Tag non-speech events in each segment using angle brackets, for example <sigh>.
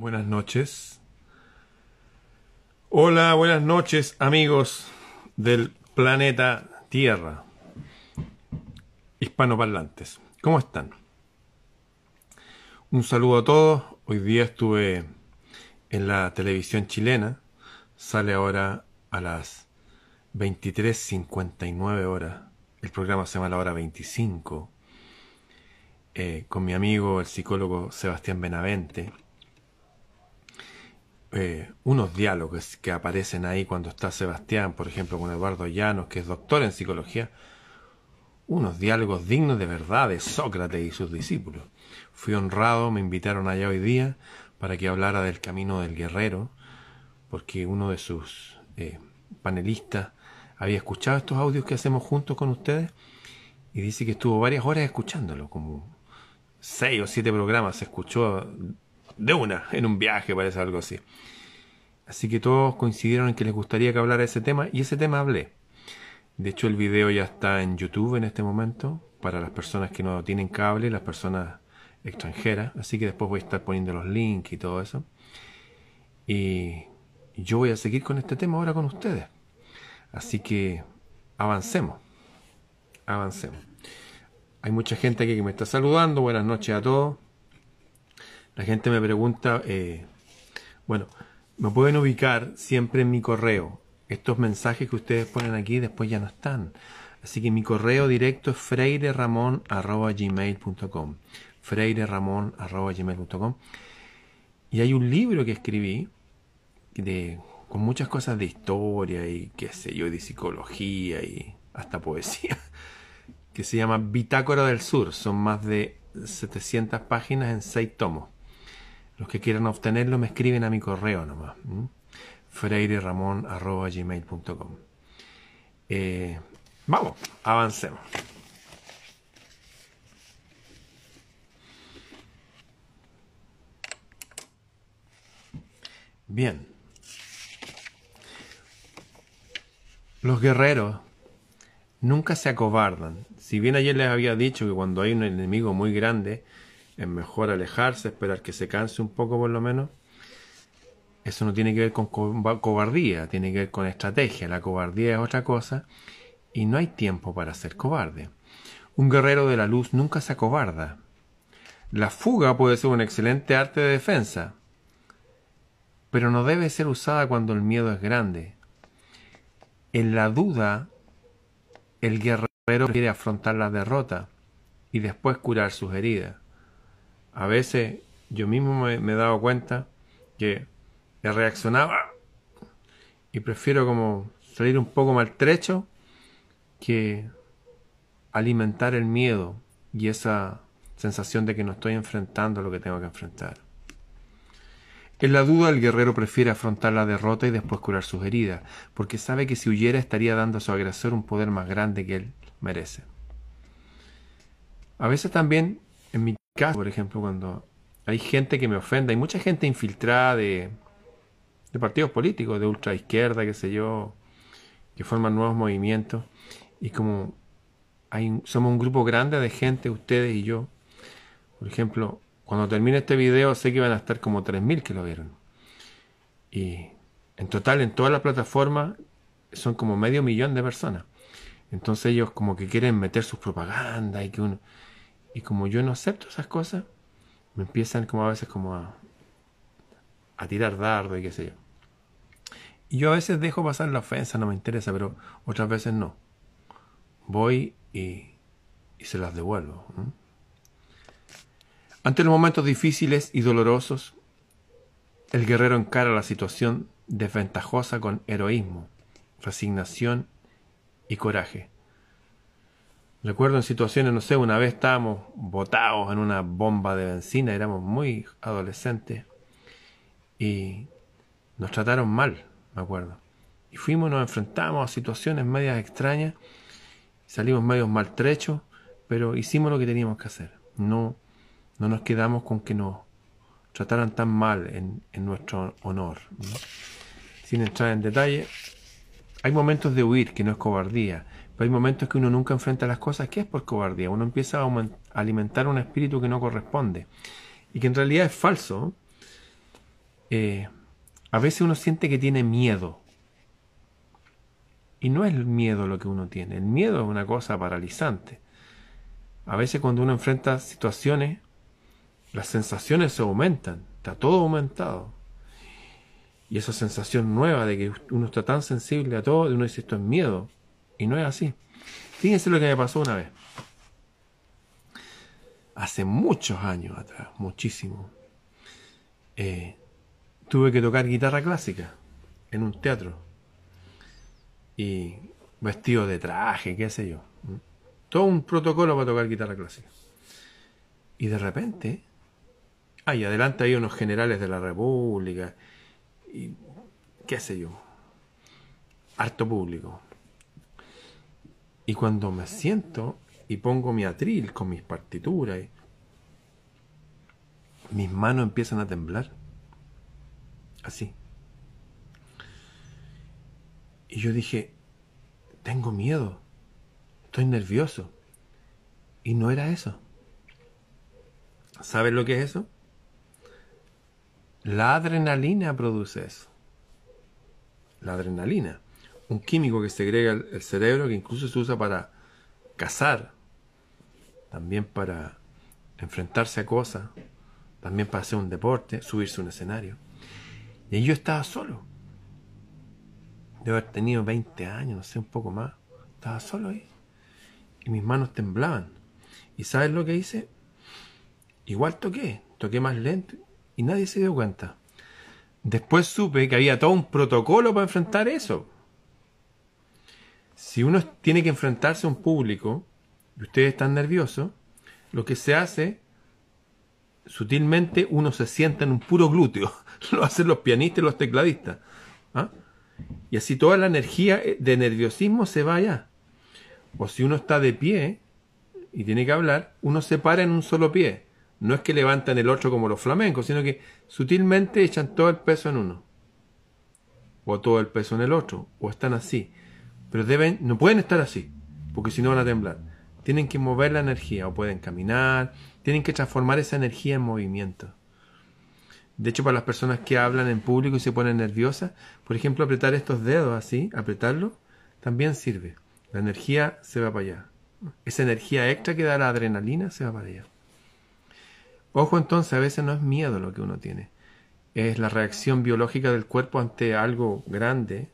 Buenas noches. Hola, buenas noches amigos del planeta Tierra, hispanoparlantes. ¿Cómo están? Un saludo a todos. Hoy día estuve en la televisión chilena. Sale ahora a las 23.59 horas. El programa se llama La Hora 25. Eh, con mi amigo, el psicólogo Sebastián Benavente. Eh, unos diálogos que aparecen ahí cuando está Sebastián, por ejemplo, con Eduardo Llanos, que es doctor en psicología. Unos diálogos dignos de verdad de Sócrates y sus discípulos. Fui honrado, me invitaron allá hoy día para que hablara del camino del guerrero, porque uno de sus eh, panelistas había escuchado estos audios que hacemos juntos con ustedes y dice que estuvo varias horas escuchándolo, como seis o siete programas se escuchó de una en un viaje, parece algo así. Así que todos coincidieron en que les gustaría que hablara ese tema y ese tema hablé. De hecho, el video ya está en YouTube en este momento para las personas que no tienen cable, las personas extranjeras. Así que después voy a estar poniendo los links y todo eso. Y yo voy a seguir con este tema ahora con ustedes. Así que avancemos. Avancemos. Hay mucha gente aquí que me está saludando. Buenas noches a todos. La gente me pregunta, eh, bueno, me pueden ubicar siempre en mi correo. Estos mensajes que ustedes ponen aquí después ya no están. Así que mi correo directo es freireramon.gmail.com freireramon.gmail.com Y hay un libro que escribí de, con muchas cosas de historia y qué sé yo, de psicología y hasta poesía, <laughs> que se llama Bitácora del Sur. Son más de 700 páginas en 6 tomos. Los que quieran obtenerlo me escriben a mi correo nomás. freireramon.gmail.com eh, Vamos, avancemos. Bien. Los guerreros nunca se acobardan. Si bien ayer les había dicho que cuando hay un enemigo muy grande, es mejor alejarse, esperar que se canse un poco por lo menos. Eso no tiene que ver con cobardía, tiene que ver con estrategia. La cobardía es otra cosa y no hay tiempo para ser cobarde. Un guerrero de la luz nunca se acobarda. La fuga puede ser un excelente arte de defensa, pero no debe ser usada cuando el miedo es grande. En la duda, el guerrero quiere afrontar la derrota y después curar sus heridas a veces yo mismo me, he dado cuenta que reaccionaba y prefiero como salir un poco maltrecho que alimentar el miedo y esa sensación de que no estoy enfrentando lo que tengo que enfrentar. En la duda el guerrero prefiere afrontar la derrota y después curar sus heridas, porque sabe que si huyera estaría dando a su agresor un poder más grande que él merece. A veces también, en mi caso, por ejemplo, cuando hay gente que me ofende, hay mucha gente infiltrada de, partidos políticos, de ultra izquierda, qué sé yo, que forman nuevos movimientos, y como hay, somos un grupo grande de gente, ustedes y yo, por ejemplo, cuando termine este video sé que van a estar como 3.000 que lo vieron. Y en total, en toda la plataforma, son como medio millón de personas. Entonces ellos como que quieren meter sus propagandas y que uno... Y como yo no acepto esas cosas, me empiezan como a veces como a, a tirar dardo y qué sé yo. Y yo a veces dejo pasar la ofensa, no me interesa, pero otras veces no. Voy y, y se las devuelvo. Ante los momentos difíciles y dolorosos, el guerrero encara la situación desventajosa con heroísmo, resignación y coraje. Recuerdo en situaciones, no sé, una vez estábamos botados en una bomba de benzina, éramos muy adolescentes y nos trataron mal, me acuerdo. Y fuimos, nos enfrentamos a situaciones medias extrañas, salimos medios maltrechos, pero hicimos lo que teníamos que hacer. No, no nos quedamos con que nos trataran tan mal en, en nuestro honor. Sin entrar en detalle, hay momentos de huir, que no es cobardía, hay momentos que uno nunca enfrenta las cosas que es por cobardía. Uno empieza a alimentar un espíritu que no corresponde y que en realidad es falso. eh, a veces uno siente que tiene miedo. Y no es el miedo lo que uno tiene, el miedo es una cosa paralizante. A veces cuando uno enfrenta situaciones, las sensaciones se aumentan, está todo aumentado. Y esa sensación nueva de que uno está tan sensible a todo, uno dice esto es miedo. Y no es así. Fíjense lo que me pasó una vez. Hace muchos años atrás, muchísimo. Eh, tuve que tocar guitarra clásica en un teatro. Y vestido de traje, qué sé yo. Todo un protocolo para tocar guitarra clásica. Y de repente, ahí adelante hay unos generales de la República y qué sé yo, harto público. Y cuando me siento y pongo mi atril con mis partituras, mis manos empiezan a temblar. Así. Y yo dije, tengo miedo, estoy nervioso. Y no era eso. ¿Sabes lo que es eso? La adrenalina produce eso. La adrenalina. Un químico que segrega el cerebro que incluso se usa para cazar, también para enfrentarse a cosas, también para hacer un deporte, subirse a un escenario. Y yo estaba solo. Debo haber tenido 20 años, no sé, un poco más. Estaba solo ahí. Y mis manos temblaban. ¿Y sabes lo que hice? Igual toqué, toqué más lento y nadie se dio cuenta. Después supe que había todo un protocolo para enfrentar eso. Si uno tiene que enfrentarse a un público y ustedes están nerviosos, lo que se hace, sutilmente uno se sienta en un puro glúteo. <laughs> Lo hacen los pianistas y los tecladistas. ¿ah? Y así toda la energía de nerviosismo se va allá. O si uno está de pie y tiene que hablar, uno se para en un solo pie. No es que levantan el otro como los flamencos, sino que sutilmente echan todo el peso en uno. O todo el peso en el otro. O están así. Pero deben, no pueden estar así, porque si no van a temblar. Tienen que mover la energía, o pueden caminar, tienen que transformar esa energía en movimiento. De hecho, para las personas que hablan en público y se ponen nerviosas, por ejemplo, apretar estos dedos así, apretarlo, también sirve. La energía se va para allá. Esa energía extra que da la adrenalina se va para allá. Ojo entonces, a veces no es miedo lo que uno tiene, es la reacción biológica del cuerpo ante algo grande,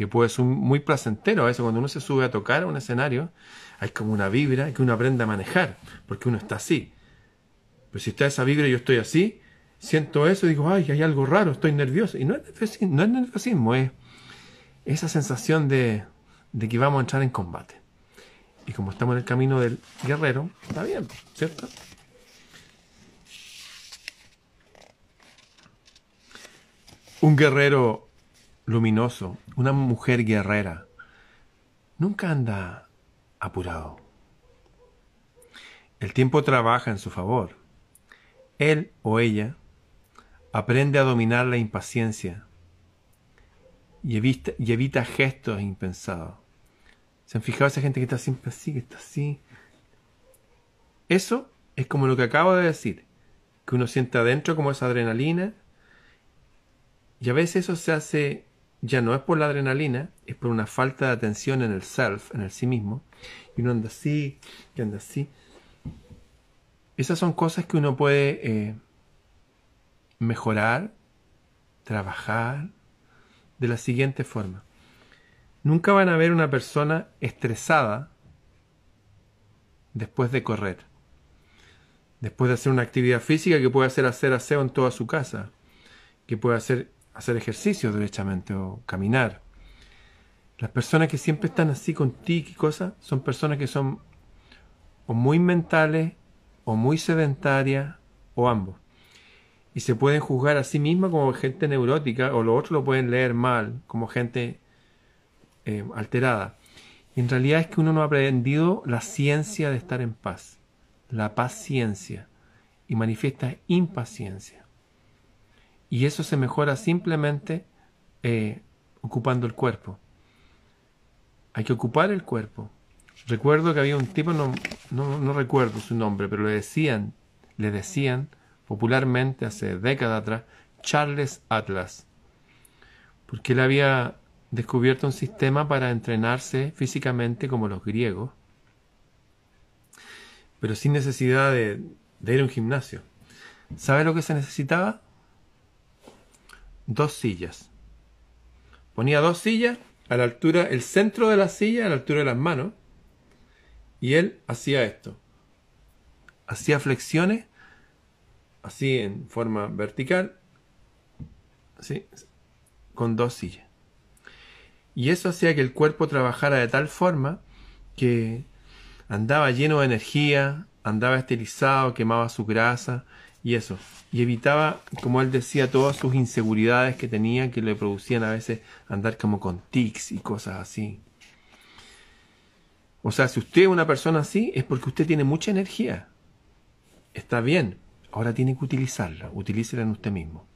que puede ser muy placentero. A veces cuando uno se sube a tocar a un escenario, hay como una vibra que uno aprende a manejar, porque uno está así. Pero si está esa vibra y yo estoy así, siento eso y digo, ay, hay algo raro, estoy nervioso. Y no es nerviosismo, no es, nerviosismo, es esa sensación de, de que vamos a entrar en combate. Y como estamos en el camino del guerrero, está bien, ¿cierto? Un guerrero luminoso, una mujer guerrera, nunca anda apurado. El tiempo trabaja en su favor. Él o ella aprende a dominar la impaciencia y evita, y evita gestos impensados. ¿Se han fijado esa gente que está siempre así, que está así? Eso es como lo que acabo de decir, que uno siente adentro como esa adrenalina y a veces eso se hace, ya no es por la adrenalina, es por una falta de atención en el self, en el sí mismo, y uno anda así, y anda así. Esas son cosas que uno puede eh, mejorar, trabajar de la siguiente forma. Nunca van a ver una persona estresada después de correr, después de hacer una actividad física que puede hacer hacer aseo en toda su casa, que puede hacer, hacer ejercicio derechamente o caminar. Las personas que siempre están así con tic y cosas son personas que son o muy mentales o muy sedentaria o ambos. Y se pueden juzgar a sí misma como gente neurótica o los otros lo pueden leer mal, como gente eh, alterada. Y en realidad es que uno no ha aprendido la ciencia de estar en paz, la paciencia, y manifiesta impaciencia. Y eso se mejora simplemente eh, ocupando el cuerpo. Hay que ocupar el cuerpo. Recuerdo que había un tipo, no, no, recuerdo su nombre, pero le decían, le decían popularmente hace décadas atrás Charles Atlas, porque él había descubierto un sistema para entrenarse físicamente como los griegos, pero sin necesidad de, ir a un gimnasio. ¿Sabe lo que se necesitaba? Dos sillas. Ponía dos sillas a la altura, el centro de la silla a la altura de las manos, y él hacía esto. Hacía flexiones, así en forma vertical, así, con dos sillas. Y eso hacía que el cuerpo trabajara de tal forma que andaba lleno de energía, andaba estilizado, quemaba su grasa y eso. Y evitaba, como él decía, todas sus inseguridades que tenía que le producían a veces andar como con tics y cosas así. O sea, si usted es una persona así, es porque usted tiene mucha energía. Está bien, ahora tiene que utilizarla, utilícela en usted mismo.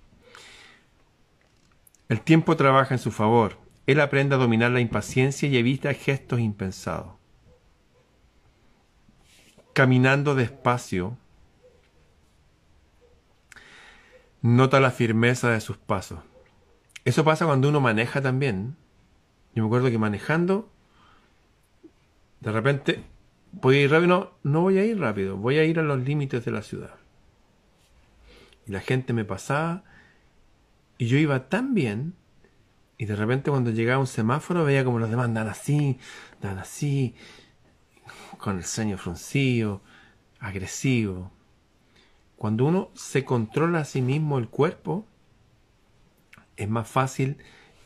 El tiempo trabaja en su favor. Él aprende a dominar la impaciencia y evita gestos impensados. Caminando despacio, nota la firmeza de sus pasos. Eso pasa cuando uno maneja también. Yo me acuerdo que manejando, de repente, voy ir rápido. No, no voy a ir rápido, voy a ir a los límites de la ciudad. Y la gente me pasaba y yo iba tan bien y de repente cuando llegaba un semáforo veía como los demás andan así, andan así, con el ceño fruncido, agresivo. Cuando uno se controla a sí mismo el cuerpo, es más fácil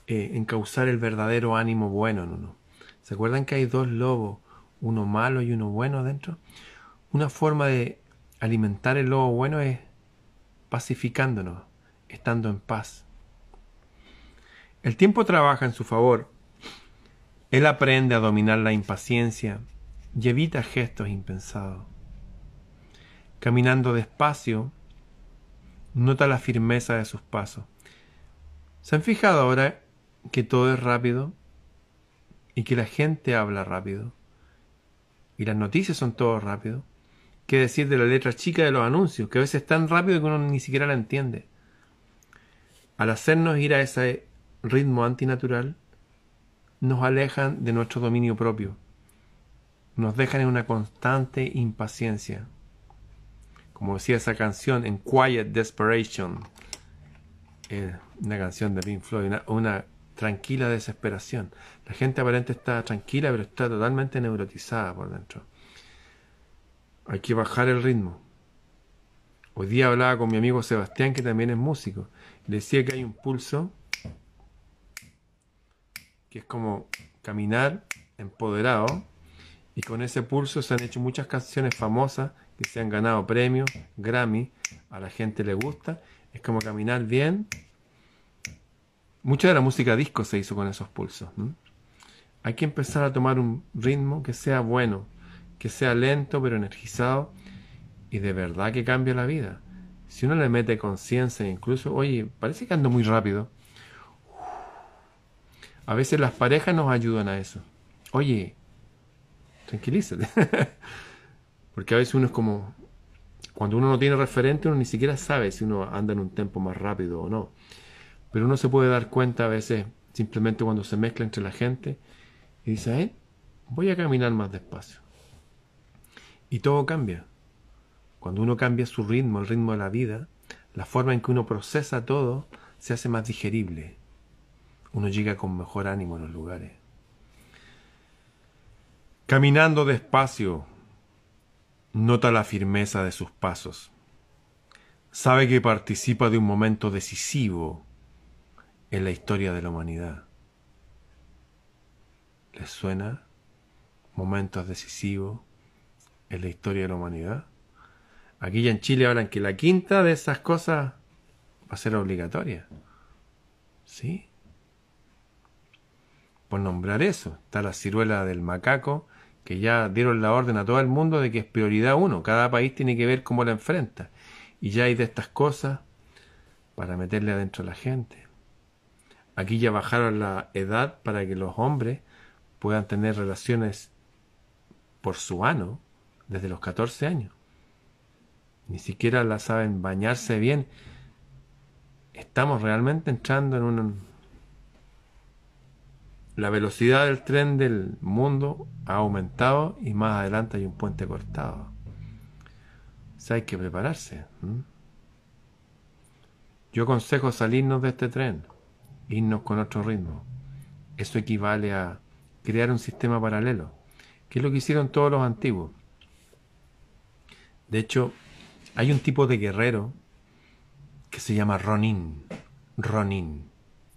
eh, encauzar el verdadero ánimo bueno en uno. ¿Se acuerdan que hay dos lobos, uno malo y uno bueno adentro? Una forma de alimentar el lobo bueno es pacificándonos, estando en paz. El tiempo trabaja en su favor. Él aprende a dominar la impaciencia y evita gestos impensados. Caminando despacio, nota la firmeza de sus pasos. ¿Se han fijado ahora que todo es rápido y que la gente habla rápido? Y las noticias son todo rápido. ¿Qué decir de la letra chica de los anuncios? Que a veces es tan rápido que uno ni siquiera la entiende. Al hacernos ir a ese ritmo antinatural, nos alejan de nuestro dominio propio, nos dejan en una constante impaciencia. Como decía esa canción, en Quiet Desperation, eh, una canción de Pink Floyd, una, tranquila desesperación. La gente aparente está tranquila, pero está totalmente neurotizada por dentro. Hay que bajar el ritmo. Hoy día hablaba con mi amigo Sebastián, que también es músico. Le decía que hay un pulso que es como caminar empoderado. Y con ese pulso se han hecho muchas canciones famosas que se han ganado premios, Grammy, a la gente le gusta. Es como caminar bien. Mucha de la música disco se hizo con esos pulsos. Hay que empezar a tomar un ritmo que sea bueno, que sea lento pero energizado y de verdad que cambia la vida. Si uno le mete conciencia, incluso, oye, parece que ando muy rápido. A veces las parejas nos ayudan a eso. Oye, tranquilízate. <laughs> Porque a veces uno es como, cuando uno no tiene referente, uno ni siquiera sabe si uno anda en un tempo más rápido o no. Pero uno se puede dar cuenta a veces simplemente cuando se mezcla entre la gente y dice, eh, voy a caminar más despacio. Y todo cambia. Cuando uno cambia su ritmo, el ritmo de la vida, la forma en que uno procesa todo se hace más digerible uno llega con mejor ánimo en los lugares. Caminando despacio, nota la firmeza de sus pasos. Sabe que participa de un momento decisivo en la historia de la humanidad. ¿Les suena? Momentos decisivos en la historia de la humanidad. Aquí ya en Chile hablan que la quinta de esas cosas va a ser obligatoria. ¿Sí? por nombrar eso. Está la ciruela del macaco, que ya dieron la orden a todo el mundo de que es prioridad uno. Cada país tiene que ver cómo la enfrenta. Y ya hay de estas cosas para meterle adentro a la gente. Aquí ya bajaron la edad para que los hombres puedan tener relaciones por su ano desde los 14 años. Ni siquiera la saben bañarse bien. estamos realmente entrando en un... La velocidad del tren del mundo ha aumentado y más adelante hay un puente cortado. O sea, hay que prepararse. Yo aconsejo salirnos de este tren, irnos con otro ritmo. Eso equivale a crear un sistema paralelo, que es lo que hicieron todos los antiguos. De hecho, hay un tipo de guerrero que se llama Ronin. Ronin.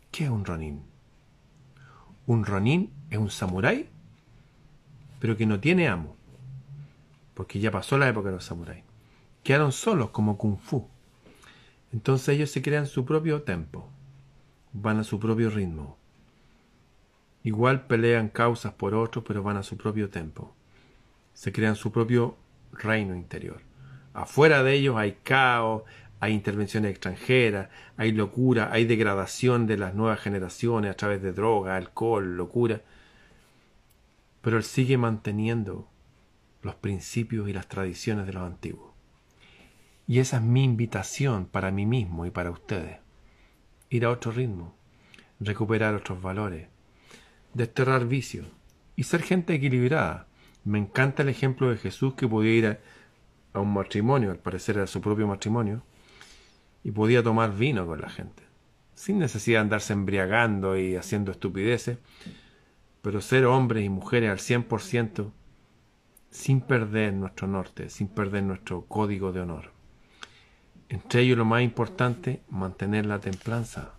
¿Qué es un Ronin? Un Ronin es un samurái, pero que no tiene amo, porque ya pasó la época de los samuráis. Quedaron solos como kung fu. Entonces ellos se crean su propio tempo, van a su propio ritmo. Igual pelean causas por otros, pero van a su propio tempo. Se crean su propio reino interior. Afuera de ellos hay caos, hay intervenciones extranjeras, hay locura, hay degradación de las nuevas generaciones a través de droga, alcohol, locura. Pero él sigue manteniendo los principios y las tradiciones de los antiguos. Y esa es mi invitación para mí mismo y para ustedes. Ir a otro ritmo, recuperar otros valores, desterrar vicios y ser gente equilibrada. Me encanta el ejemplo de Jesús que podía ir a, un matrimonio, al parecer era su propio matrimonio, y podía tomar vino con la gente, sin necesidad de andarse embriagando y haciendo estupideces, pero ser hombres y mujeres al 100% sin perder nuestro norte, sin perder nuestro código de honor. Entre ellos lo más importante, mantener la templanza.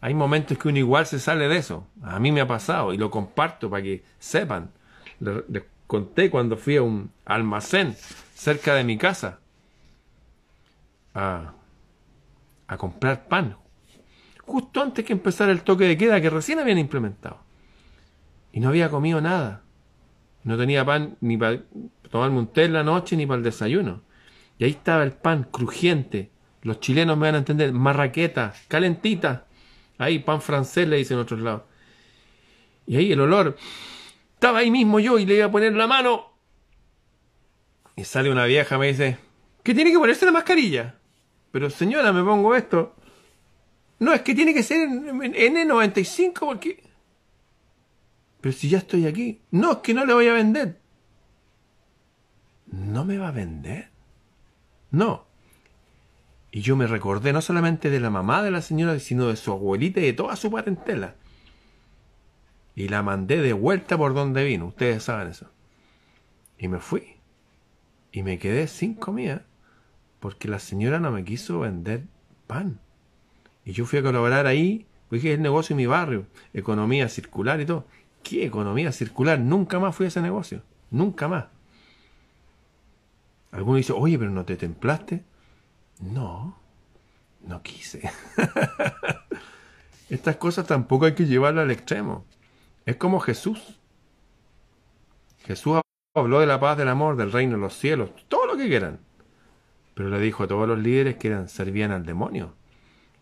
Hay momentos que uno igual se sale de eso. A mí me ha pasado y lo comparto para que sepan. Les, conté cuando fui a un almacén cerca de mi casa a, a comprar pan. Justo antes que empezara el toque de queda que recién habían implementado. Y no había comido nada. No tenía pan ni para tomarme un té la noche ni para el desayuno. Y ahí estaba el pan crujiente. Los chilenos me van a entender, marraqueta, calentita. Ahí, pan francés le dicen en otros lados. Y ahí el olor. Estaba ahí mismo yo y le iba a poner la mano. Y sale una vieja, me dice, que tiene que ponerse la mascarilla. Pero señora, me pongo esto. No, es que tiene que ser N95 porque... Pero si ya estoy aquí. No, es que no le voy a vender. ¿No me va a vender? No. Y yo me recordé no solamente de la mamá de la señora, sino de su abuelita y de toda su parentela. Y la mandé de vuelta por donde vino, ustedes saben eso. Y me fui. Y me quedé sin comida porque la señora no me quiso vender pan. Y yo fui a colaborar ahí, porque es el negocio de mi barrio, economía circular y todo. ¿Qué economía circular? Nunca más fui a ese negocio. Nunca más. Alguno dice, oye, pero no te templaste. No, no quise. <laughs> Estas cosas tampoco hay que llevarlas al extremo. Es como Jesús. Jesús habló de la paz, del amor, del reino de los cielos, todo lo que quieran. Pero le dijo a todos los líderes que eran, servían al demonio.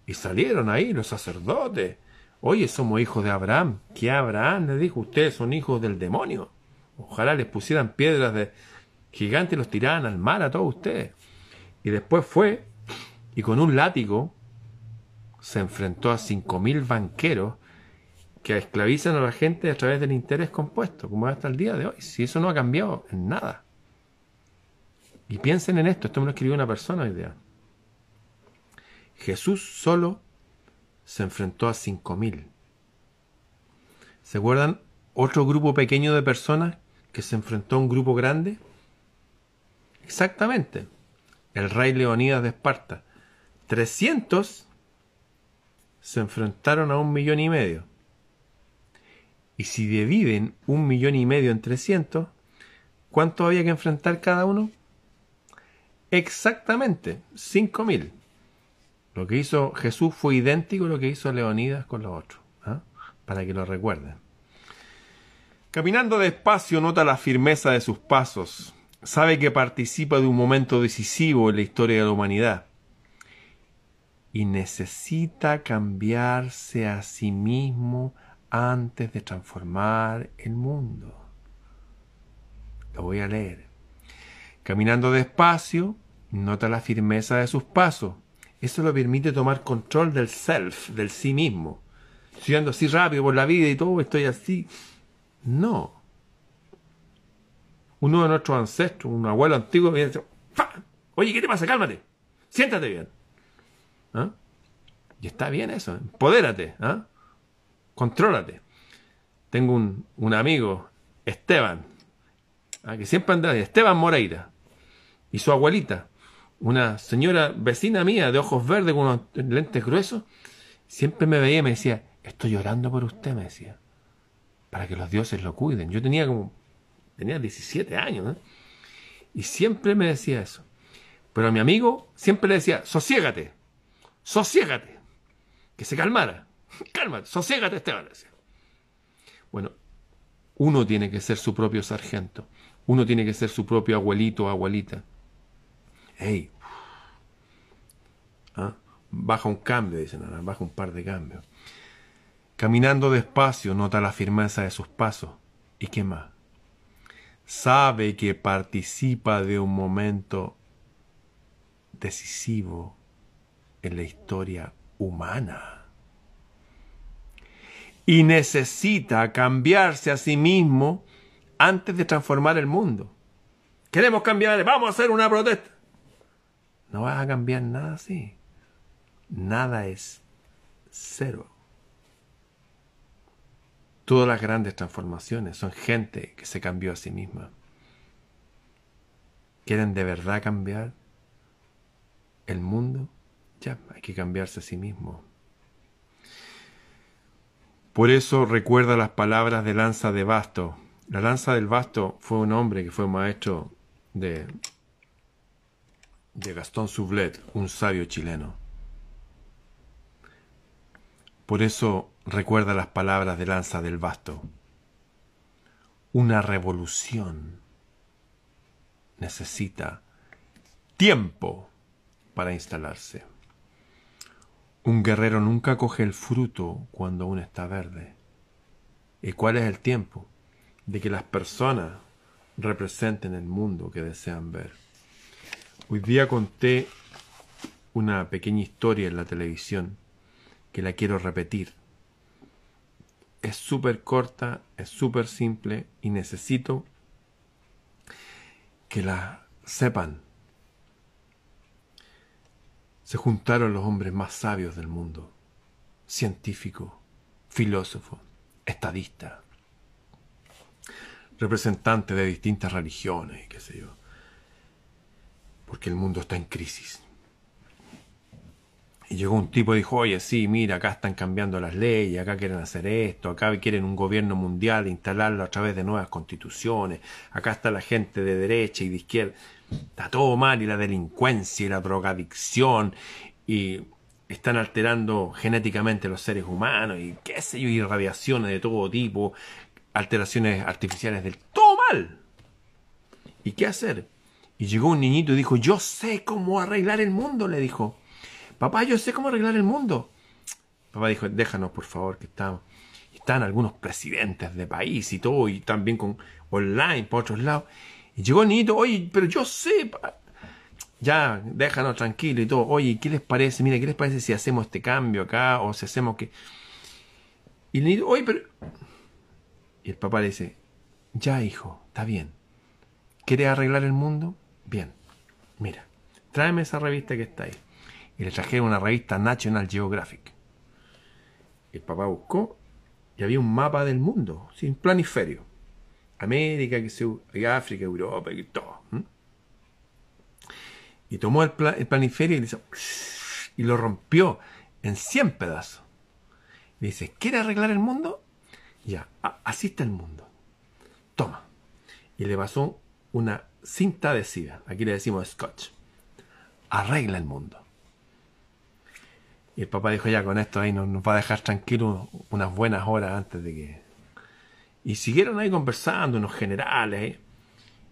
Y salieron ahí los sacerdotes. Oye, somos hijos de Abraham. ¿Qué Abraham? Le dijo, ustedes son hijos del demonio. Ojalá les pusieran piedras de, gigantes los tiraban al mar a todos ustedes. Y después fue y con un látigo se enfrentó a cinco mil banqueros que esclavizan a la gente a través del interés compuesto, como hasta el día de hoy. Si eso no ha cambiado en nada. Y piensen en esto, esto me lo escribió una persona hoy día. Jesús solo se enfrentó a cinco mil. ¿Se acuerdan otro grupo pequeño de personas que se enfrentó a un grupo grande? Exactamente. El rey Leonidas de Esparta. 300 se enfrentaron a un millón y medio. Y si dividen un millón y medio en 300, ¿cuánto había que enfrentar cada uno? Exactamente, 5.000. Lo que hizo Jesús fue idéntico a lo que hizo Leonidas con los otros, ¿ah? para que lo recuerden. Caminando despacio nota la firmeza de sus pasos, sabe que participa de un momento decisivo en la historia de la humanidad y necesita cambiarse a sí mismo antes de transformar el mundo. Lo voy a leer. Caminando despacio, nota la firmeza de sus pasos. Eso lo permite tomar control del self, del sí mismo. Estoy ando así rápido por la vida y todo, estoy así. No. Uno de nuestros ancestros, un abuelo antiguo, me dice, oye, ¿qué te pasa? Cálmate. Siéntate bien. ¿Ah? Y está bien eso. Empodérate. ¿ah? Contrólate. Tengo un, un amigo, Esteban, ¿ah? que siempre anda, Esteban Moreira, y su abuelita, una señora vecina mía de ojos verdes con unos lentes gruesos, siempre me veía y me decía, estoy llorando por usted, me decía, para que los dioses lo cuiden. Yo tenía como, tenía 17 años, ¿eh? y siempre me decía eso. Pero a mi amigo siempre le decía, sosiégate, sosiégate, que se calmara, <laughs> cálmate, sosiégate, Esteban. Decía. Bueno, uno tiene que ser su propio sargento, uno tiene que ser su propio abuelito o abuelita. Hey, ¿Ah? baja un cambio, dicen ahora, baja un par de cambios. Caminando despacio, nota la firmeza de sus pasos. ¿Y qué más? Sabe que participa de un momento decisivo en la historia humana. Y necesita cambiarse a sí mismo antes de transformar el mundo. Queremos cambiar, vamos a hacer una protesta. No vas a cambiar nada así. Nada es cero. Todas las grandes transformaciones son gente que se cambió a sí misma. ¿Quieren de verdad cambiar? el mundo, ya hay que cambiarse a sí mismo. Por eso recuerda las palabras de Lanza de Basto. La Lanza del Basto fue un hombre que fue maestro de, de Gastón Sublet, un sabio chileno. Por eso recuerda las palabras de Lanza del Basto. Una revolución necesita tiempo para instalarse. Un guerrero nunca coge el fruto cuando aún está verde. ¿Y cuál es el tiempo? De que las personas representen el mundo que desean ver. Hoy día conté una pequeña historia en la televisión que la quiero repetir. Es súper corta, es súper simple y necesito que la sepan. Se juntaron los hombres más sabios del mundo, científicos, filósofos, estadistas, representantes de distintas religiones qué sé yo, porque el mundo está en crisis. Y llegó un tipo y dijo, oye, sí, mira, acá están cambiando las leyes, acá quieren hacer esto, acá quieren un gobierno mundial, instalarlo a través de nuevas constituciones, acá está la gente de derecha y de izquierda. Está todo mal y la delincuencia y la drogadicción y están alterando genéticamente los seres humanos y qué sé yo, y radiaciones de todo tipo, alteraciones artificiales del todo mal. ¿Y qué hacer? Y llegó un niñito y dijo, yo sé cómo arreglar el mundo, le dijo. Papá, yo sé cómo arreglar el mundo. Papá dijo, déjanos por favor, que estamos. Están algunos presidentes de país y todo, y también con online por otros lados. Y llegó el niñito, oye, pero yo sé, ya, déjanos tranquilo y todo. Oye, ¿qué les parece? Mira, ¿qué les parece si hacemos este cambio acá o si hacemos que... Y el niñito, oye, pero... Y el papá le dice, ya, hijo, está bien. ¿Quieres arreglar el mundo? Bien. Mira, tráeme esa revista que está ahí. Y le trajeron una revista National Geographic. El papá buscó y había un mapa del mundo, sin planiferio. América, que se, África, Europa, y todo. Y tomó el, planiferio y, y lo rompió en 100 pedazos. Y dice, ¿quiere arreglar el mundo? Ya, así está el mundo. Toma. Y le pasó una cinta adhesiva. Aquí le decimos scotch. Arregla el mundo. Y el papá dijo, ya con esto ahí nos, va a dejar tranquilos unas buenas horas antes de que y siguieron ahí conversando, unos generales.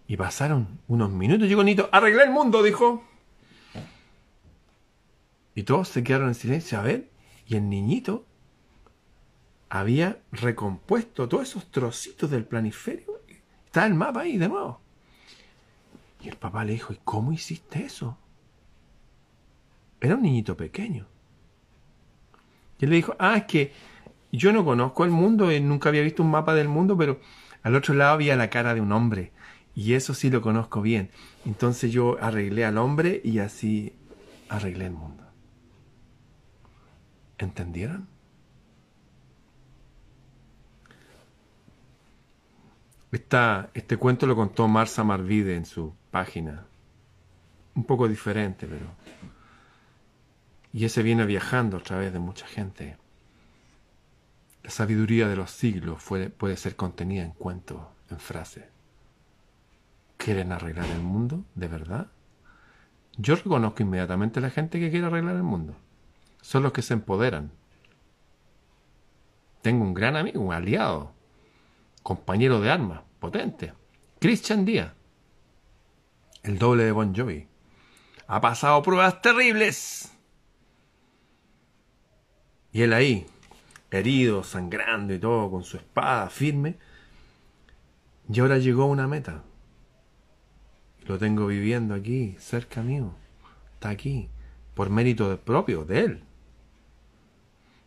Y pasaron unos minutos. Llegó Nito, arreglé el mundo, dijo. Y todos se quedaron en silencio a ver. Y el niñito había recompuesto todos esos trocitos del planiferio. Está el mapa ahí de nuevo. Y el papá le dijo, ¿y cómo hiciste eso? Era un niñito pequeño. Y él le dijo, ah, es que yo no conozco el mundo, nunca había visto un mapa del mundo, pero al otro lado había la cara de un hombre. Y eso sí lo conozco bien. Entonces yo arreglé al hombre y así arreglé el mundo. ¿Entendieron? Este cuento lo contó Marsa Marvide en su página. Un poco diferente, pero... Y ese viene viajando a través de mucha gente. La sabiduría de los siglos puede ser contenida en cuentos, en frases. ¿Quieren arreglar el mundo? ¿De verdad? Yo reconozco inmediatamente a la gente que quiere arreglar el mundo. Son los que se empoderan. Tengo un gran amigo, un aliado, compañero de armas, potente. Christian Díaz. El doble de Bon Jovi. Ha pasado pruebas terribles. Y él ahí, herido, sangrando y todo, con su espada firme. Y ahora llegó a una meta. Lo tengo viviendo aquí, cerca mío. Está aquí, por mérito propio de él.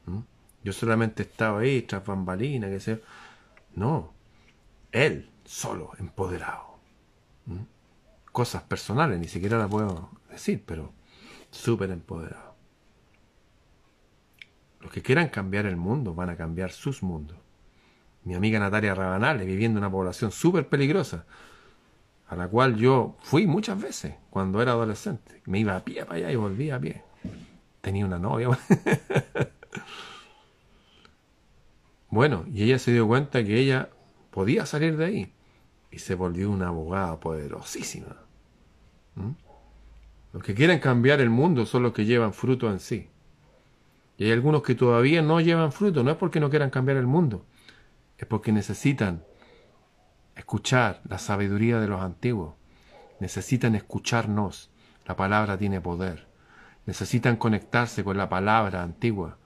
¿Mm? Yo solamente estaba ahí, tras bambalina, que sea. No, él, solo, empoderado. ¿Mm? Cosas personales, ni siquiera las puedo decir, pero súper empoderado. Los que quieran cambiar el mundo van a cambiar sus mundos. Mi amiga Natalia Rabanales, viviendo en una población súper peligrosa, a la cual yo fui muchas veces cuando era adolescente. Me iba a pie para allá y volvía a pie. Tenía una novia. <laughs> bueno, y ella se dio cuenta que ella podía salir de ahí y se volvió una abogada poderosísima. ¿Mm? Los que quieren cambiar el mundo son los que llevan fruto en sí. Y hay algunos que todavía no llevan fruto, no es porque no quieran cambiar el mundo, es porque necesitan escuchar la sabiduría de los antiguos. Necesitan escucharnos. La palabra tiene poder. Necesitan conectarse con la palabra antigua.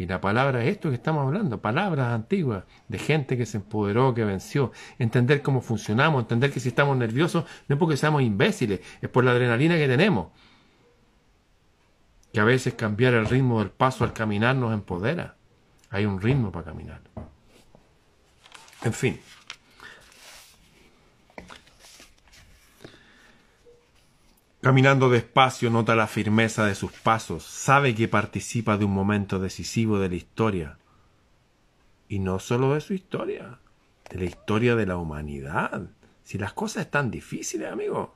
Y la palabra es esto que estamos hablando, palabras antiguas, de gente que se empoderó, que venció, entender cómo funcionamos, entender que si estamos nerviosos no es porque seamos imbéciles, es por la adrenalina que tenemos. Que a veces cambiar el ritmo del paso al caminar nos empodera. Hay un ritmo para caminar. En fin. Caminando despacio nota la firmeza de sus pasos, sabe que participa de un momento decisivo de la historia. Y no solo de su historia, de la historia de la humanidad. Si las cosas están difíciles, amigo.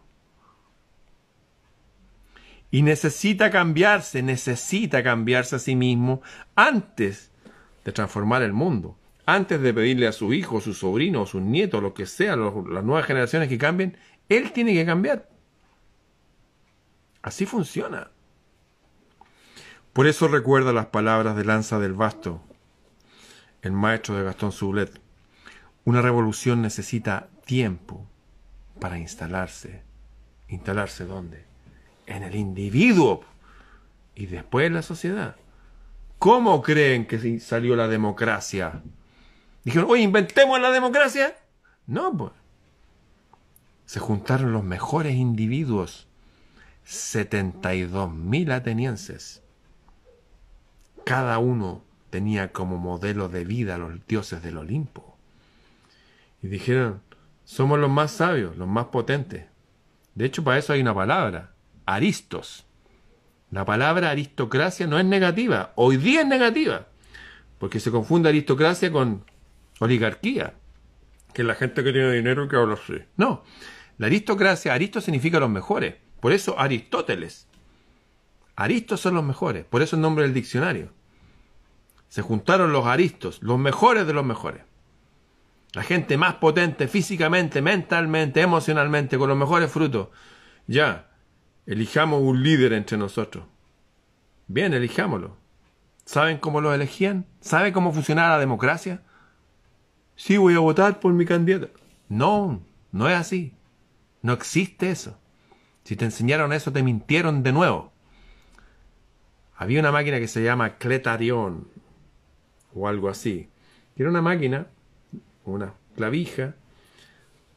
Y necesita cambiarse, necesita cambiarse a sí mismo antes de transformar el mundo. Antes de pedirle a su hijo, su sobrino, sus nietos, lo que sea, las nuevas generaciones que cambien, él tiene que cambiar. Así funciona. Por eso recuerda las palabras de Lanza del Basto, el maestro de Gastón Sublet. Una revolución necesita tiempo para instalarse. ¿Instalarse dónde? En el individuo y después en la sociedad. ¿Cómo creen que salió la democracia? Dijeron, oye, inventemos la democracia. No, pues. Se juntaron los mejores individuos 72.000 atenienses. Cada uno tenía como modelo de vida a los dioses del Olimpo. Y dijeron, somos los más sabios, los más potentes. De hecho, para eso hay una palabra, aristos. La palabra aristocracia no es negativa, hoy día es negativa, porque se confunde aristocracia con oligarquía, que es la gente que tiene dinero que habla así. No, la aristocracia, aristo significa los mejores. Por eso Aristóteles. Aristos son los mejores, por eso el nombre del diccionario. Se juntaron los aristos, los mejores de los mejores. La gente más potente físicamente, mentalmente, emocionalmente, con los mejores frutos. Ya, elijamos un líder entre nosotros. Bien, elijámoslo. ¿Saben cómo lo elegían? ¿Saben cómo funcionaba la democracia? Sí, voy a votar por mi candidato. No, no es así. No existe eso. Si te enseñaron eso, te mintieron de nuevo. Había una máquina que se llama Cletarion o algo así. era una máquina, una clavija,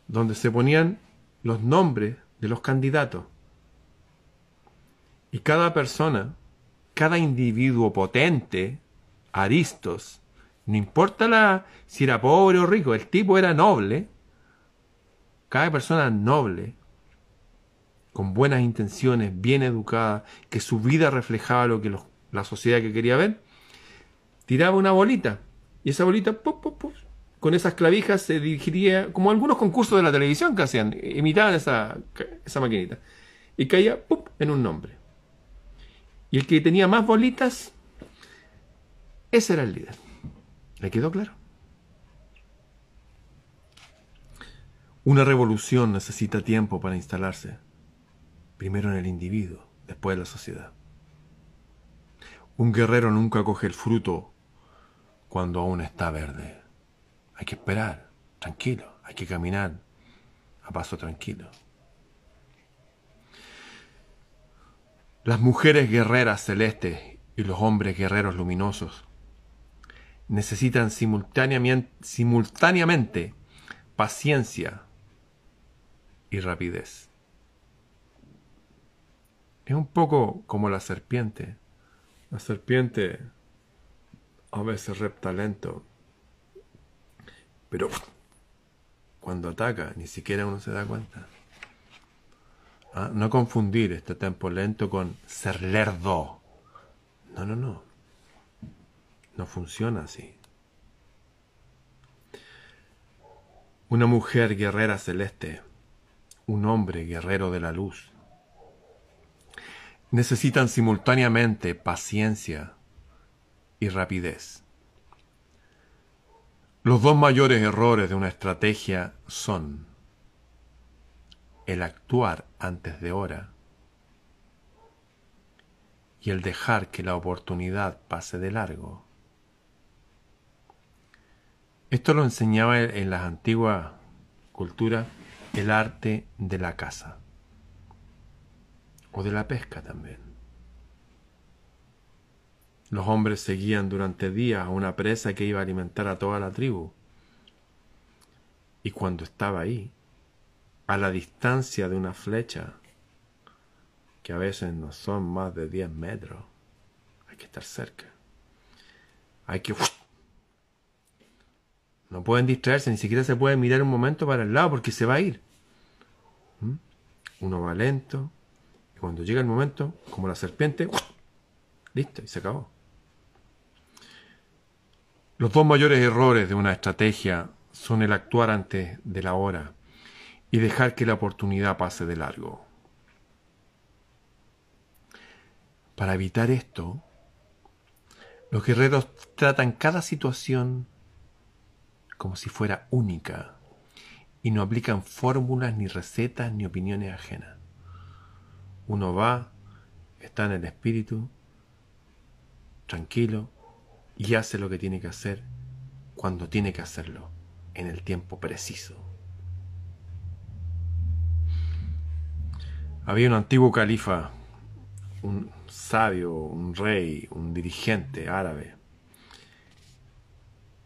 donde se ponían los nombres de los candidatos. Y cada persona, cada individuo potente, Aristos, no importa la, si era pobre o rico, el tipo era noble, cada persona noble, con buenas intenciones, bien educada, que su vida reflejaba lo que la sociedad que quería ver, tiraba una bolita. Y esa bolita, con esas clavijas se dirigiría, como algunos concursos de la televisión que hacían, imitaban esa, esa maquinita. Y caía en un nombre. Y el que tenía más bolitas, ese era el líder. ¿Le quedó claro? Una revolución necesita tiempo para instalarse primero en el individuo, después en la sociedad. Un guerrero nunca coge el fruto cuando aún está verde. Hay que esperar, tranquilo, hay que caminar a paso tranquilo. Las mujeres guerreras celestes y los hombres guerreros luminosos necesitan simultáneamente, simultáneamente paciencia y rapidez. Es un poco como la serpiente. La serpiente a veces repta lento, pero cuando ataca ni siquiera uno se da cuenta. Ah, no confundir este tempo lento con ser lerdo. No, no, no. No funciona así. Una mujer guerrera celeste, un hombre guerrero de la luz, necesitan simultáneamente paciencia y rapidez. Los dos mayores errores de una estrategia son el actuar antes de hora y el dejar que la oportunidad pase de largo. Esto lo enseñaba en las antiguas culturas el arte de la caza o de la pesca también. Los hombres seguían durante días a una presa que iba a alimentar a toda la tribu. Y cuando estaba ahí, a la distancia de una flecha, que a veces no son más de 10 metros, hay que estar cerca. Hay que... No pueden distraerse, ni siquiera se puede mirar un momento para el lado porque se va a ir. ¿Mm? Uno va lento, y cuando llega el momento, como la serpiente, listo, y se acabó. Los dos mayores errores de una estrategia son el actuar antes de la hora y dejar que la oportunidad pase de largo. Para evitar esto, los guerreros tratan cada situación como si fuera única y no aplican fórmulas ni recetas ni opiniones ajenas. Uno va, está en el espíritu, tranquilo, y hace lo que tiene que hacer cuando tiene que hacerlo, en el tiempo preciso. Había un antiguo califa, un sabio, un rey, un dirigente árabe,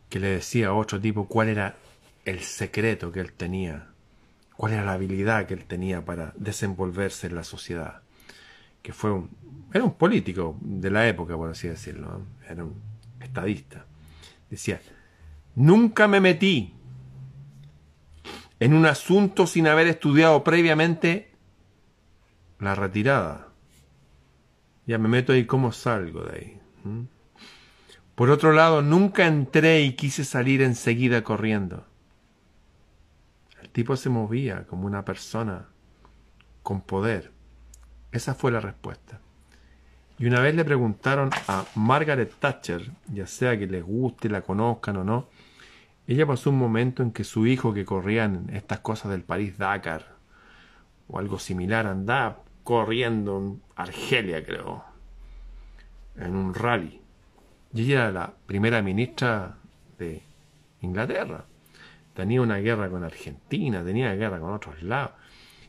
que le decía a otro tipo cuál era el secreto que él tenía cuál era la habilidad que él tenía para desenvolverse en la sociedad. Que fue un, era un político de la época, por así decirlo, era un estadista. Decía, nunca me metí en un asunto sin haber estudiado previamente la retirada. Ya me meto ahí, ¿cómo salgo de ahí? ¿Mm? Por otro lado, nunca entré y quise salir enseguida corriendo tipo se movía como una persona con poder. Esa fue la respuesta. Y una vez le preguntaron a Margaret Thatcher, ya sea que les guste, la conozcan o no, ella pasó un momento en que su hijo que corría en estas cosas del París-Dakar o algo similar andaba corriendo en Argelia, creo, en un rally. Y ella era la primera ministra de Inglaterra tenía una guerra con Argentina, tenía guerra con otros lados,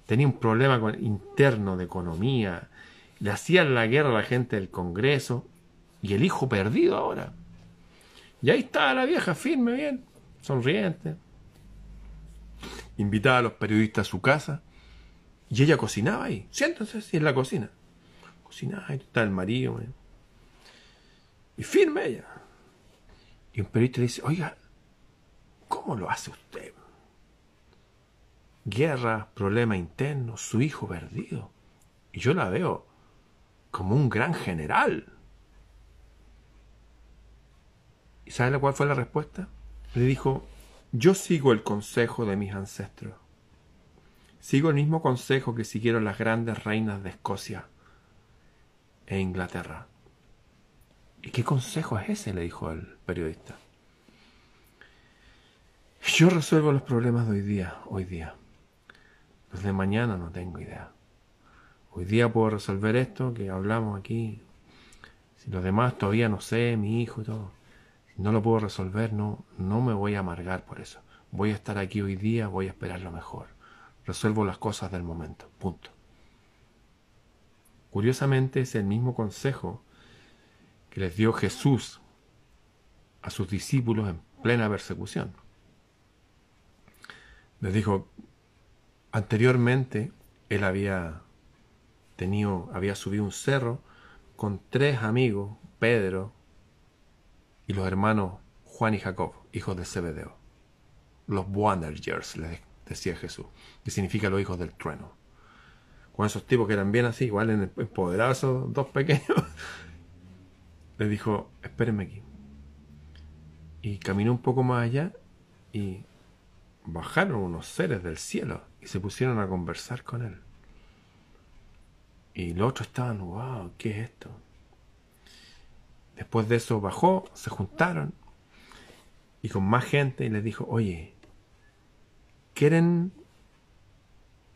tenía un problema con, interno de economía, le hacían la guerra a la gente del Congreso y el hijo perdido ahora. Y ahí estaba la vieja firme, bien, sonriente. Invitaba a los periodistas a su casa y ella cocinaba ahí. Siéntense en la cocina. si nada, está el marido. Y firme ella. Y un periodista le dice, oiga, ¿cómo lo hace usted? Guerra, problema interno, su hijo perdido. Y yo la veo como un gran general. ¿Y sabe cuál fue la respuesta? Le dijo, yo sigo el consejo de mis ancestros. Sigo el mismo consejo que siguieron las grandes reinas de Escocia e Inglaterra. ¿Y qué consejo es ese? le dijo el periodista. Yo resuelvo los problemas de hoy día, hoy día. Los de mañana no tengo idea. Hoy día puedo resolver esto que hablamos aquí. Si los demás todavía no sé, mi hijo y todo. Si no lo puedo resolver, no, no me voy a amargar por eso. Voy a estar aquí hoy día, voy a esperar lo mejor. Resuelvo las cosas del momento. Punto. Curiosamente es el mismo consejo que les dio Jesús a sus discípulos en plena persecución. Les dijo, anteriormente él había tenido, había subido un cerro con tres amigos, Pedro y los hermanos Juan y Jacob, hijos de Zebedeo. Los Wanderers, les decía Jesús, que significa los hijos del trueno. Con esos tipos que eran bien así, igual empoderados esos dos pequeños, <laughs> le dijo, espérenme aquí. Y caminó un poco más allá y bajaron unos seres del cielo y se pusieron a conversar con él. Y los otros estaban, wow, ¿qué es esto? Después de eso bajó, se juntaron y con más gente y les dijo, oye, ¿quieren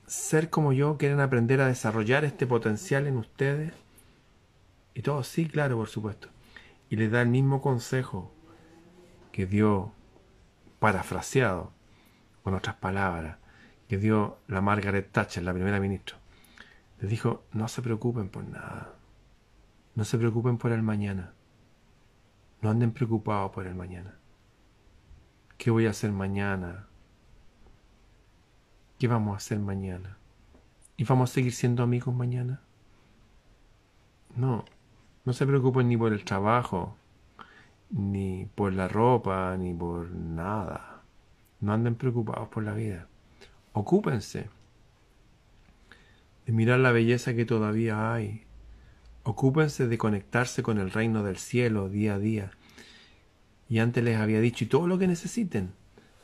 ser como yo? ¿Quieren aprender a desarrollar este potencial en ustedes? Y todos, sí, claro, por supuesto. Y les da el mismo consejo que dio, parafraseado, con otras palabras, que dio la Margaret Thatcher, la primera ministra. Les dijo, no se preocupen por nada. No se preocupen por el mañana. No anden preocupados por el mañana. ¿Qué voy a hacer mañana? ¿Qué vamos a hacer mañana? ¿Y vamos a seguir siendo amigos mañana? No, no se preocupen ni por el trabajo, ni por la ropa, ni por nada. No anden preocupados por la vida. Ocúpense de mirar la belleza que todavía hay. Ocúpense de conectarse con el reino del cielo día a día. Y antes les había dicho, y todo lo que necesiten,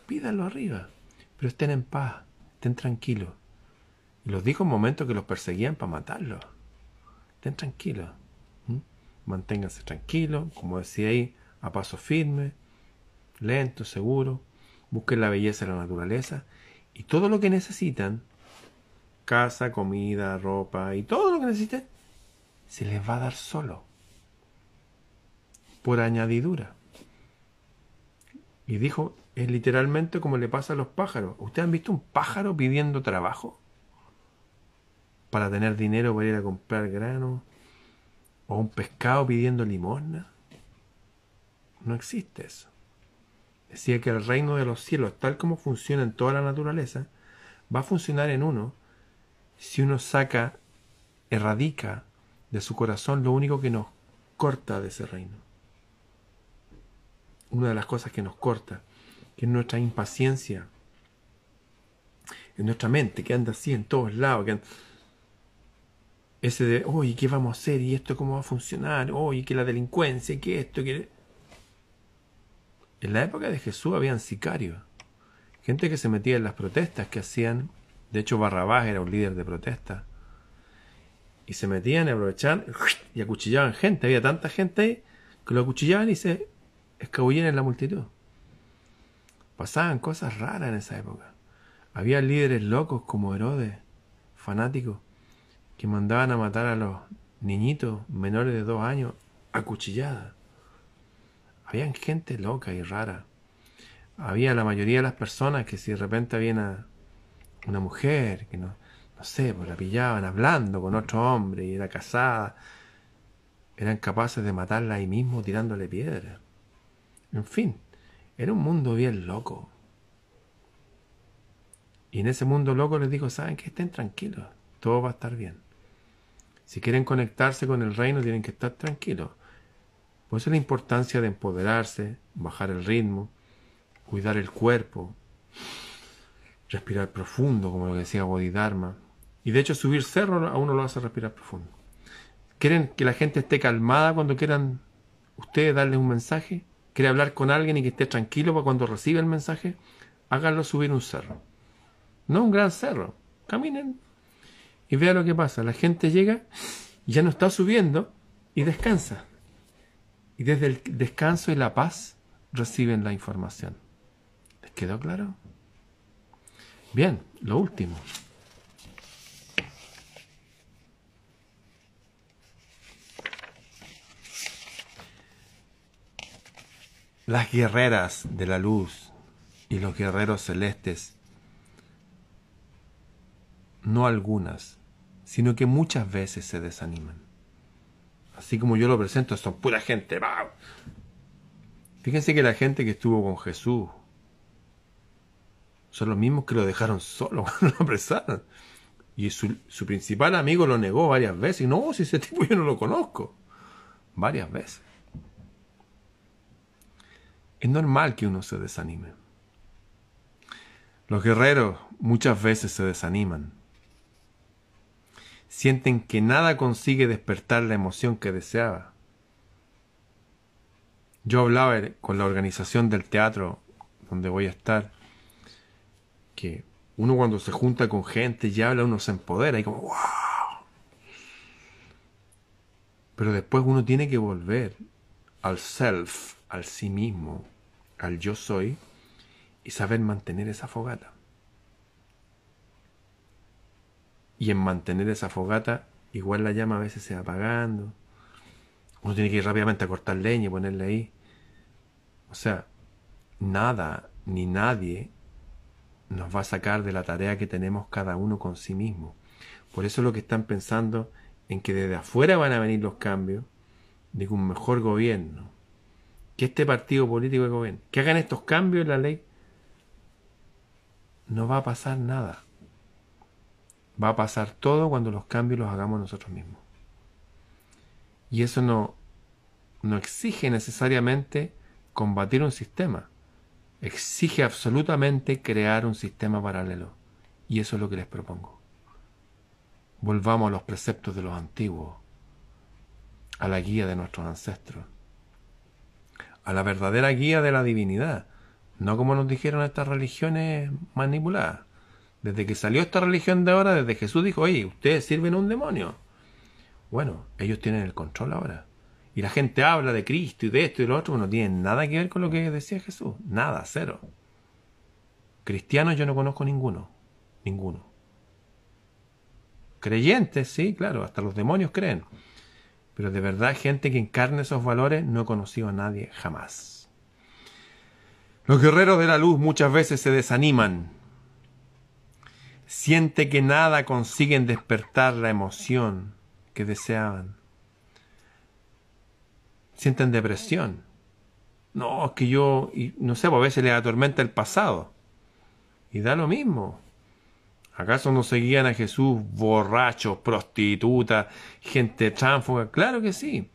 pídanlo arriba, pero estén en paz, estén tranquilos. Y los dijo en momentos que los perseguían para matarlos. Estén tranquilos. Manténganse tranquilos, como decía ahí, a paso firme, lento, seguro. Busquen la belleza de la naturaleza. Y todo lo que necesitan, casa, comida, ropa y todo lo que necesiten, se les va a dar solo. Por añadidura. Y dijo, es literalmente como le pasa a los pájaros. ¿Ustedes han visto un pájaro pidiendo trabajo? Para tener dinero para ir a comprar grano o un pescado pidiendo limosna. No existe eso. Decía que el reino de los cielos, tal como funciona en toda la naturaleza, va a funcionar en uno si uno saca, erradica de su corazón lo único que nos corta de ese reino. Una de las cosas que nos corta, que es nuestra impaciencia, en nuestra mente, que anda así en todos lados, que ese de, oye, ¿qué vamos a hacer? ¿Y esto cómo va a funcionar? Oye, que la delincuencia, que esto, que... En la época de Jesús habían sicarios, gente que se metía en las protestas que hacían, de hecho Barrabás era un líder de protesta, y se metían y aprovechaban y acuchillaban gente, había tanta gente ahí que lo acuchillaban y se escabullían en la multitud. Pasaban cosas raras en esa época. Había líderes locos como Herodes, fanáticos, que mandaban a matar a los niñitos menores de dos años a. Habían gente loca y rara. Había la mayoría de las personas que si de repente había una, mujer que no, no sé, pues la pillaban hablando con otro hombre y era casada, eran capaces de matarla ahí mismo tirándole piedra. En fin, era un mundo bien loco. Y en ese mundo loco les digo, saben que estén tranquilos, todo va a estar bien. Si quieren conectarse con el reino, tienen que estar tranquilos. Por eso la importancia de empoderarse, bajar el ritmo, cuidar el cuerpo, respirar profundo, como lo decía Bodhidharma. Y de hecho subir cerro a uno lo hace respirar profundo. ¿Quieren que la gente esté calmada cuando quieran ustedes darles un mensaje? ¿Quieren hablar con alguien y que esté tranquilo para cuando reciba el mensaje? Háganlo subir un cerro. No un gran cerro. Caminen y vean lo que pasa. La gente llega, ya no está subiendo y descansa. Y desde el descanso y la paz reciben la información. ¿Les quedó claro? Bien, lo último. Las guerreras de la luz y los guerreros celestes, no algunas, sino que muchas veces se desaniman. Así como yo lo presento, son pura gente. Fíjense que la gente que estuvo con Jesús, son los mismos que lo dejaron solo <laughs> cuando lo apresaron. Y su, principal amigo lo negó varias veces. Y no, si ese tipo yo no lo conozco. Varias veces. Es normal que uno se desanime. Los guerreros muchas veces se desaniman. Sienten que nada consigue despertar la emoción que deseaba. Yo hablaba con la organización del teatro donde voy a estar que uno cuando se junta con gente y habla, uno se empodera y como ¡wow! Pero después uno tiene que volver al self, al sí mismo, al yo soy y saber mantener esa fogata. Y en mantener esa fogata, igual la llama a veces se va apagando. Uno tiene que ir rápidamente a cortar leña y ponerle ahí. O sea, nada ni nadie nos va a sacar de la tarea que tenemos cada uno con sí mismo. Por eso lo que están pensando en que desde afuera van a venir los cambios, de un mejor gobierno, que este partido político de gobierno, que hagan estos cambios en la ley, no va a pasar nada. Va a pasar todo cuando los cambios los hagamos nosotros mismos. Y eso no, no exige necesariamente combatir un sistema exige absolutamente crear un sistema paralelo. Y eso es lo que les propongo. Volvamos a los preceptos de los antiguos, a la guía de nuestros ancestros, a la verdadera guía de la divinidad, no como nos dijeron estas religiones manipuladas. Desde que salió esta religión de ahora, desde Jesús dijo, oye, ustedes sirven a un demonio. Bueno, ellos tienen el control ahora y la gente habla de Cristo y de esto y de lo otro, no tiene nada que ver con lo que decía Jesús. Nada, cero. Cristianos yo no conozco ninguno. Ninguno. Creyentes, sí, claro, hasta los demonios creen. Pero de verdad, gente que encarne esos valores, no he conocido a nadie jamás. Los guerreros de la luz muchas veces se desaniman. Siente que nada consiguen despertar la emoción que deseaban sienten depresión. No, es que yo, y, no sé, pues a veces les atormenta el pasado. Y da lo mismo. ¿Acaso no seguían a Jesús borrachos, prostitutas, gente tránfuga? Claro que sí.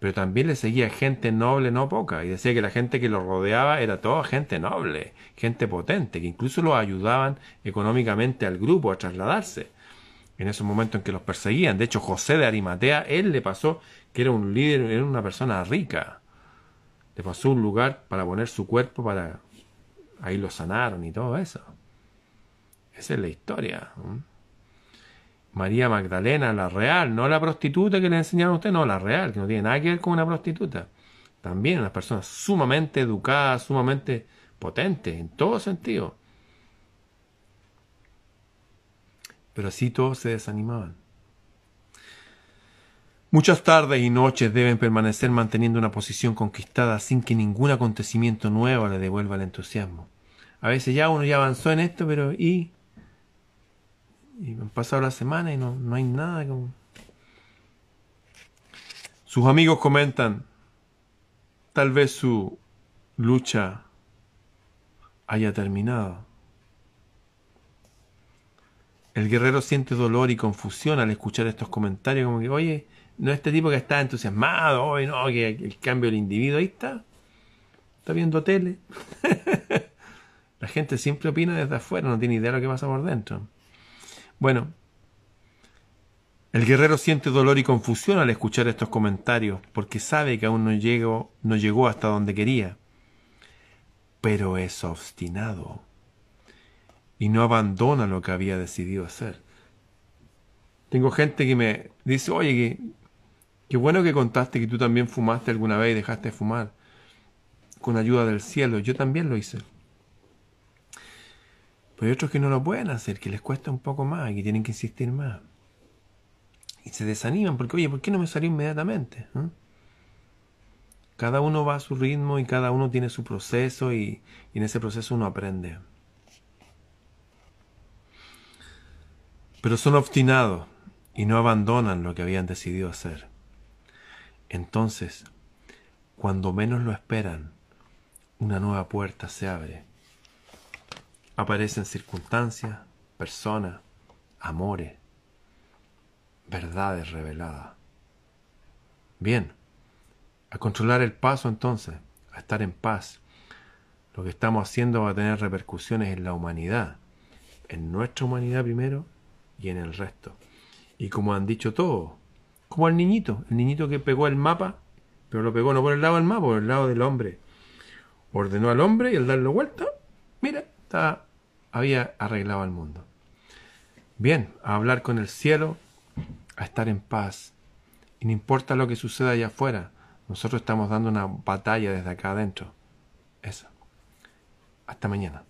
Pero también le seguía gente noble, no poca. Y decía que la gente que lo rodeaba era toda gente noble, gente potente, que incluso los ayudaban económicamente al grupo a trasladarse. En esos momentos en que los perseguían. De hecho, José de Arimatea, él le pasó que era un líder, era una persona rica. Le pasó un lugar para poner su cuerpo para... Ahí lo sanaron y todo eso. Esa es la historia. María Magdalena, la real, no la prostituta que le enseñaron a usted, no, la real, que no tiene nada que ver con una prostituta. También una persona sumamente educada, sumamente potente, en todo sentido. Pero así todos se desanimaban. Muchas tardes y noches deben permanecer manteniendo una posición conquistada sin que ningún acontecimiento nuevo le devuelva el entusiasmo. A veces ya uno ya avanzó en esto, pero y, y han pasado las semanas y no, no hay nada como... Sus amigos comentan, tal vez su lucha haya terminado. El guerrero siente dolor y confusión al escuchar estos comentarios, como que, oye, no este tipo que está entusiasmado, hoy no, que el cambio del individuo ahí está, está viendo tele. <laughs> La gente siempre opina desde afuera, no tiene idea de lo que pasa por dentro. Bueno, el guerrero siente dolor y confusión al escuchar estos comentarios, porque sabe que aún no llegó, no llegó hasta donde quería. Pero es obstinado y no abandona lo que había decidido hacer. Tengo gente que me dice, oye, que, bueno que contaste que tú también fumaste alguna vez y dejaste de fumar con ayuda del cielo. Yo también lo hice. Pero hay otros que no lo pueden hacer, que les cuesta un poco más y que tienen que insistir más y se desaniman porque, oye, ¿por qué no me salió inmediatamente? ¿Mm? Cada uno va a su ritmo y cada uno tiene su proceso y, y en ese proceso uno aprende. Pero son obstinados y no abandonan lo que habían decidido hacer. Entonces, cuando menos lo esperan, una nueva puerta se abre. Aparecen circunstancias, personas, amores, verdades reveladas. Bien, a controlar el paso entonces, a estar en paz. Lo que estamos haciendo va a tener repercusiones en la humanidad, en nuestra humanidad primero y en el resto. Y como han dicho todos, como el niñito, el niñito que pegó el mapa, pero lo pegó no por el lado del mapa, por el lado del hombre. Ordenó al hombre y al darle vuelta, mira, está, había arreglado el mundo. Bien, a hablar con el cielo, a estar en paz. Y no importa lo que suceda allá afuera, nosotros estamos dando una batalla desde acá adentro. Eso. Hasta mañana.